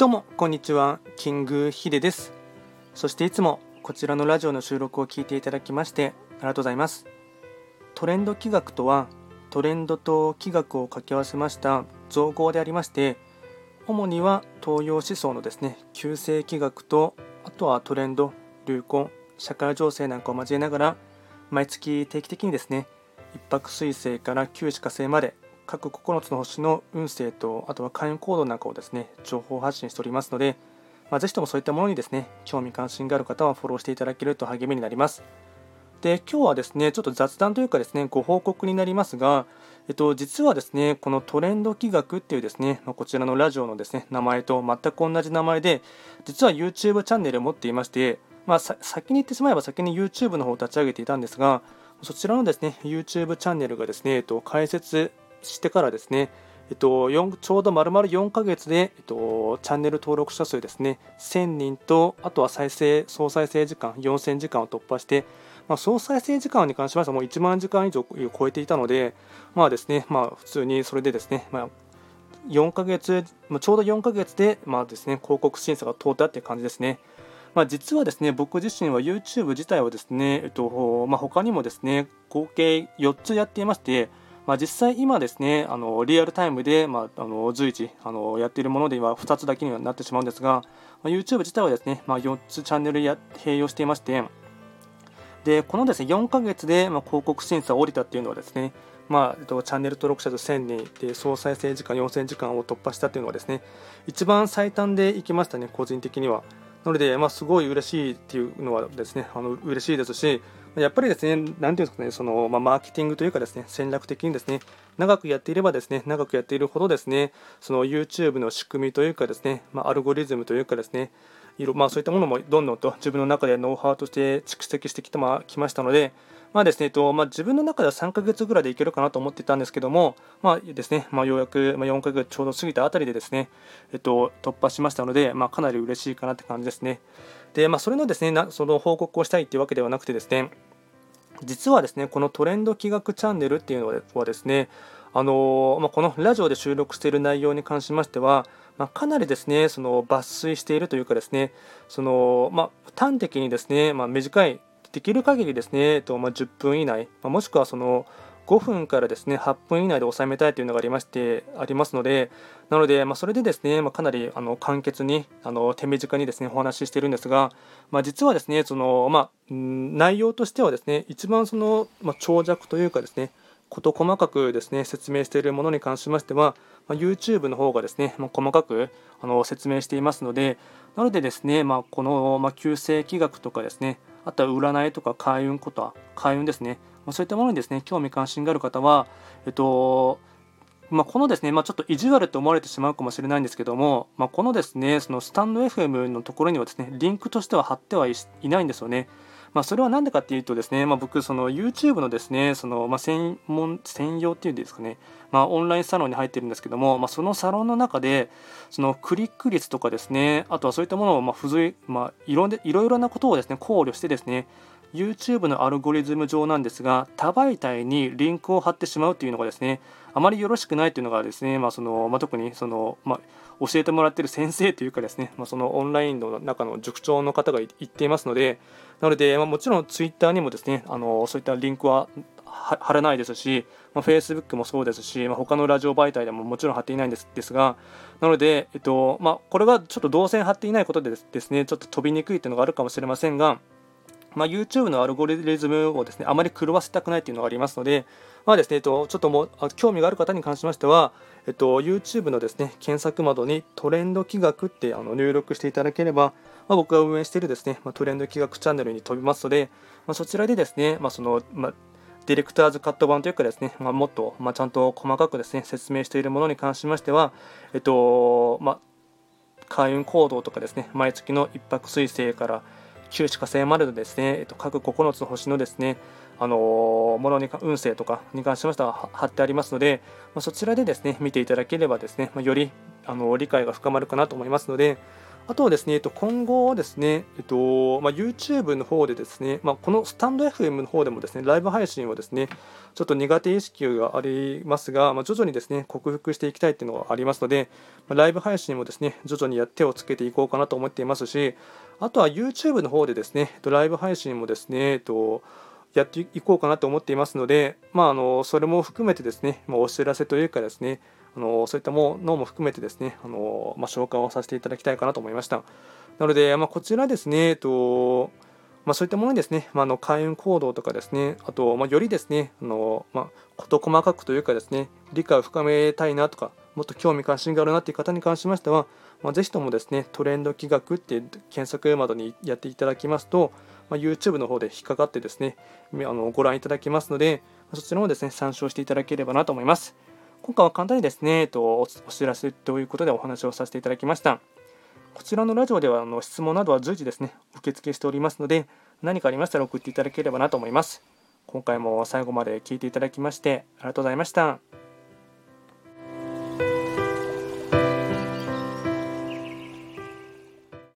どうもこんにちは。キングヒデです。そしていつもこちらのラジオの収録を聞いていただきましてありがとうございます。トレンド企画とはトレンドと企画を掛け合わせました造語でありまして主には東洋思想のですね旧世企画とあとはトレンド流行社会情勢なんかを交えながら毎月定期的にですね一泊水星から旧歯科星まで各9つの星の運勢とあとは開運行動なんかをですね情報発信しておりますので、まあ、ぜひともそういったものにですね興味関心がある方はフォローしていただけると励みになります。で今日はですねちょっと雑談というかですねご報告になりますがえっと、実はですね、このトレンド企画っていうですね、ま、こちらのラジオのですね、名前と全く同じ名前で、実は YouTube チャンネルを持っていまして、まあ、先に言ってしまえば先に YouTube の方を立ち上げていたんですが、そちらのですね、YouTube チャンネルがですね、えっと、開設してからですね、えっと、ちょうど丸々4ヶ月で、えっと、チャンネル登録者数ですね、1000人と、あとは再生、総再生時間、4000時間を突破して、まあ、総再生時間に関しましてはもう1万時間以上超えていたので、まあですね、まあ、普通にそれでですね、まあ、4ヶ月、まあ、ちょうど4ヶ月で、まあですね、広告審査が通ったって感じですね。まあ、実はですね、僕自身は YouTube 自体はですね、えっとまあ、他にもですね、合計4つやっていまして、まあ、実際今ですねあのリアルタイムで、まあ、あの随時あのやっているものでは2つだけにはなってしまうんですが、まあ、YouTube 自体はですね、まあ、4つチャンネルや併用していましてでこのですね4ヶ月で、まあ、広告審査を降りたっていうのはですねまあ、チャンネル登録者数1000人で総再生時間4000時間を突破したというのはですね一番最短でいきましたね、個人的には。なので、まあ、すごい嬉しいっていうのはですねあの嬉しいですし、やっぱりですね、なんていうんですかね、そのまあ、マーケティングというかですね、戦略的にですね、長くやっていればですね、長くやっているほどですね、その YouTube の仕組みというかですね、まあ、アルゴリズムというかですね、まあ、そういったものもどんどんと自分の中でノウハウとして蓄積してきてきましたので、まあですね、えっとまあ、自分の中では3ヶ月ぐらいでいけるかなと思っていたんですけども、まあですねまあ、ようやく4ヶ月ちょうど過ぎたあたりでですね、えっと、突破しましたので、まあ、かなり嬉しいかなって感じですね。で、まあ、それのですねなその報告をしたいっていうわけではなくてですね、実はですね、このトレンド企画チャンネルっていうのはですね、あのまあ、このラジオで収録している内容に関しましては、まあ、かなりですねその抜粋しているというかですねその、まあ、端的にですね、まあ、短いできる限りですね、えっとま、10分以内、ま、もしくはその5分からですね8分以内で収めたいというのがありましてありますのでなので、まあ、それでですね、まあ、かなりあの簡潔にあの手短にですねお話ししているんですが、まあ、実はですねその、まあ、内容としてはですね一番その、まあ、長尺というかですね事細かくですね説明しているものに関しましては、まあ、YouTube の方がですね、まあ、細かくあの説明していますのでなのでですね、まあ、この、まあ、旧世紀学とかですねあとは占いとか開運ことは開運ですね、ま、そういったものにですね興味関心がある方は、えっとまあ、このですね、まあ、ちょっと意地悪と思われてしまうかもしれないんですけども、まあ、このですねそのスタンド FM のところにはですねリンクとしては貼ってはいないんですよね。まあ、それは何でかっていうとですね、まあ、僕、その YouTube のですね、そのまあ専門専用っていうんですかね、まあ、オンラインサロンに入ってるんですけども、まあ、そのサロンの中で、そのクリック率とかですね、あとはそういったものをまあ付随、まあ、いろいろなことをですね考慮してですね、YouTube のアルゴリズム上なんですが、多媒体にリンクを貼ってしまうというのがですね、あまりよろしくないというのがですね、まあそのまあ、特にその、まあ、教えてもらっている先生というかですね、まあ、そのオンラインの中の塾長の方が言っていますので、なので、まあ、もちろん Twitter にもですね、あのそういったリンクは貼らないですし、まあ、Facebook もそうですし、まあ、他のラジオ媒体でももちろん貼っていないんですですが、なので、えっとまあ、これがちょっと動線貼っていないことでですね、ちょっと飛びにくいというのがあるかもしれませんが、まあ、YouTube のアルゴリズムをですねあまり狂わせたくないというのがありますので、まあですねえっと、ちょっともう興味がある方に関しましては、えっと、YouTube のですね検索窓にトレンド企画ってあの入力していただければ、まあ、僕が運営しているですね、まあ、トレンド企画チャンネルに飛びますので、まあ、そちらでですね、まあそのまあ、ディレクターズカット版というかですね、まあ、もっと、まあ、ちゃんと細かくですね説明しているものに関しましては、えっとまあ、開運行動とかですね毎月の一泊水星から九死火星までのですね、えっと、各9つの星のですね、あのものに運勢とかに関しましては貼ってありますので、まあ、そちらでですね見ていただければですね、まあ、よりあの理解が深まるかなと思いますので、あとはですね、えっと、今後ですね、えっとまあ、YouTube の方でですね、まあ、このスタンド FM の方でもですね、ライブ配信をですね、ちょっと苦手意識がありますが、まあ、徐々にですね、克服していきたいっていうのがありますので、まライブ配信もですね、徐々にや手をつけていこうかなと思っていますし、あとは YouTube の方でですね、ライブ配信もですね、えっと、やっていこうかなと思っていますので、まあ、あのそれも含めてですね、ま、お知らせというかですね、あのそういったものも含めてですね、あのまあ、紹介をさせていただきたいかなと思いました。なので、まあ、こちらですね、えっとまあ、そういったものにですね、まあ、の開運行動とかですね、あと、まあ、よりですね、あのまあ、事細かくというかですね、理解を深めたいなとか、もっと興味関心があるなという方に関しましては、まあ、ぜひともですね、トレンド企画って検索窓にやっていただきますと、まあ、YouTube の方で引っかかってですね、あのご覧いただけますので、そちらもですね、参照していただければなと思います。今回は簡単にですね、えっと、お知らせということでお話をさせていただきました。こちらのラジオではあの質問などは随時ですね、受付しておりますので、何かありましたら送っていただければなと思います。今回も最後まで聞いていただきましてありがとうございました。